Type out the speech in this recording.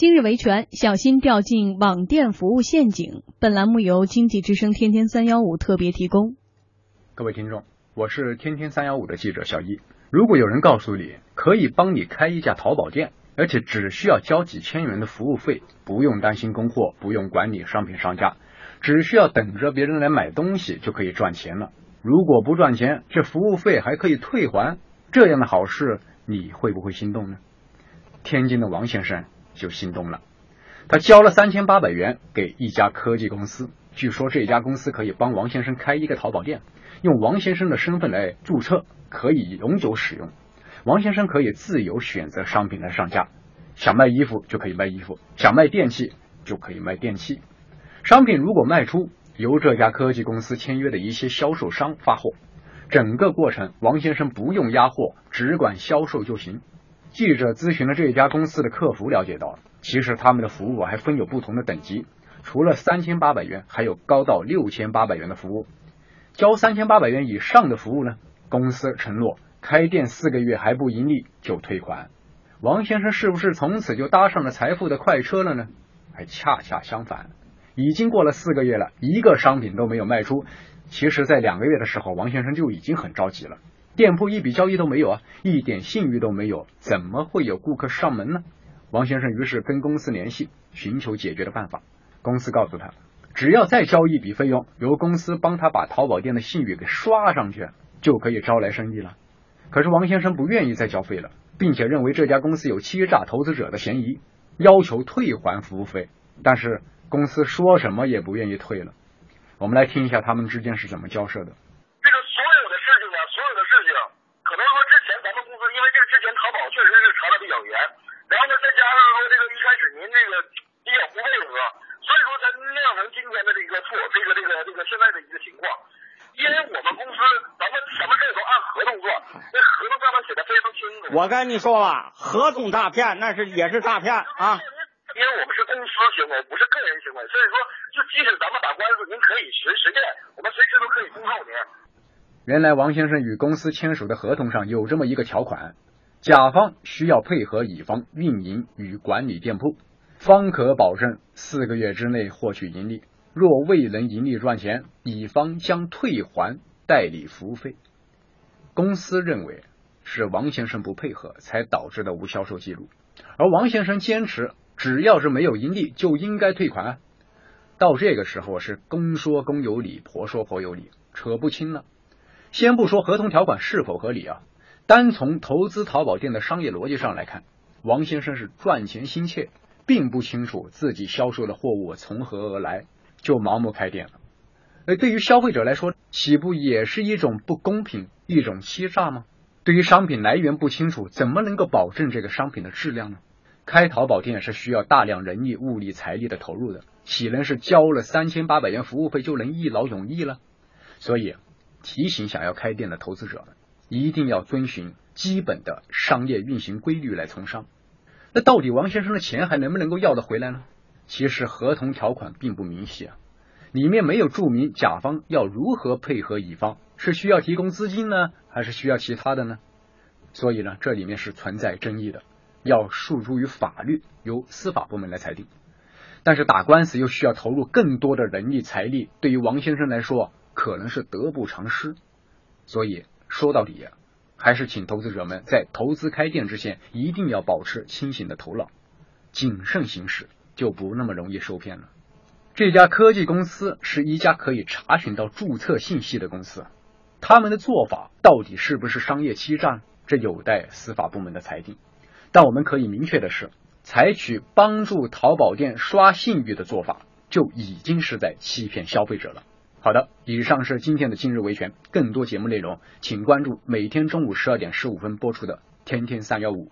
今日维权，小心掉进网店服务陷阱。本栏目由经济之声天天三幺五特别提供。各位听众，我是天天三幺五的记者小易。如果有人告诉你可以帮你开一家淘宝店，而且只需要交几千元的服务费，不用担心供货，不用管理商品上架，只需要等着别人来买东西就可以赚钱了。如果不赚钱，这服务费还可以退还，这样的好事你会不会心动呢？天津的王先生。就心动了，他交了三千八百元给一家科技公司，据说这家公司可以帮王先生开一个淘宝店，用王先生的身份来注册，可以永久使用。王先生可以自由选择商品来上架，想卖衣服就可以卖衣服，想卖电器就可以卖电器。商品如果卖出，由这家科技公司签约的一些销售商发货，整个过程王先生不用压货，只管销售就行。记者咨询了这家公司的客服，了解到，其实他们的服务还分有不同的等级，除了三千八百元，还有高到六千八百元的服务。交三千八百元以上的服务呢，公司承诺开店四个月还不盈利就退款。王先生是不是从此就搭上了财富的快车了呢？还恰恰相反，已经过了四个月了，一个商品都没有卖出。其实，在两个月的时候，王先生就已经很着急了。店铺一笔交易都没有啊，一点信誉都没有，怎么会有顾客上门呢？王先生于是跟公司联系，寻求解决的办法。公司告诉他，只要再交一笔费用，由公司帮他把淘宝店的信誉给刷上去，就可以招来生意了。可是王先生不愿意再交费了，并且认为这家公司有欺诈投资者的嫌疑，要求退还服务费。但是公司说什么也不愿意退了。我们来听一下他们之间是怎么交涉的。现在的一个情况，因为我们公司咱们什么事都按合同做，那合同上面写的非常清楚。我跟你说吧，合同诈骗那是也是诈骗啊。因为我们是公司行为，不是个人行为，所以说就即使咱们打官司，您可以实实践，我们随时都可以公告您。原来王先生与公司签署的合同上有这么一个条款，甲方需要配合乙方运营与管理店铺，方可保证四个月之内获取盈利。若未能盈利赚钱，乙方将退还代理服务费。公司认为是王先生不配合才导致的无销售记录，而王先生坚持只要是没有盈利就应该退款。到这个时候是公说公有理，婆说婆有理，扯不清了。先不说合同条款是否合理啊，单从投资淘宝店的商业逻辑上来看，王先生是赚钱心切，并不清楚自己销售的货物从何而来。就盲目开店了，而对于消费者来说，岂不也是一种不公平、一种欺诈吗？对于商品来源不清楚，怎么能够保证这个商品的质量呢？开淘宝店是需要大量人力、物力、财力的投入的，岂能是交了三千八百元服务费就能一劳永逸了？所以提醒想要开店的投资者们，一定要遵循基本的商业运行规律来从商。那到底王先生的钱还能不能够要得回来呢？其实合同条款并不明细啊，里面没有注明甲方要如何配合乙方，是需要提供资金呢，还是需要其他的呢？所以呢，这里面是存在争议的，要诉诸于法律，由司法部门来裁定。但是打官司又需要投入更多的人力财力，对于王先生来说可能是得不偿失。所以说到底，还是请投资者们在投资开店之前，一定要保持清醒的头脑，谨慎行事。就不那么容易受骗了。这家科技公司是一家可以查询到注册信息的公司，他们的做法到底是不是商业欺诈，这有待司法部门的裁定。但我们可以明确的是，采取帮助淘宝店刷信誉的做法，就已经是在欺骗消费者了。好的，以上是今天的今日维权，更多节目内容，请关注每天中午十二点十五分播出的《天天三幺五》。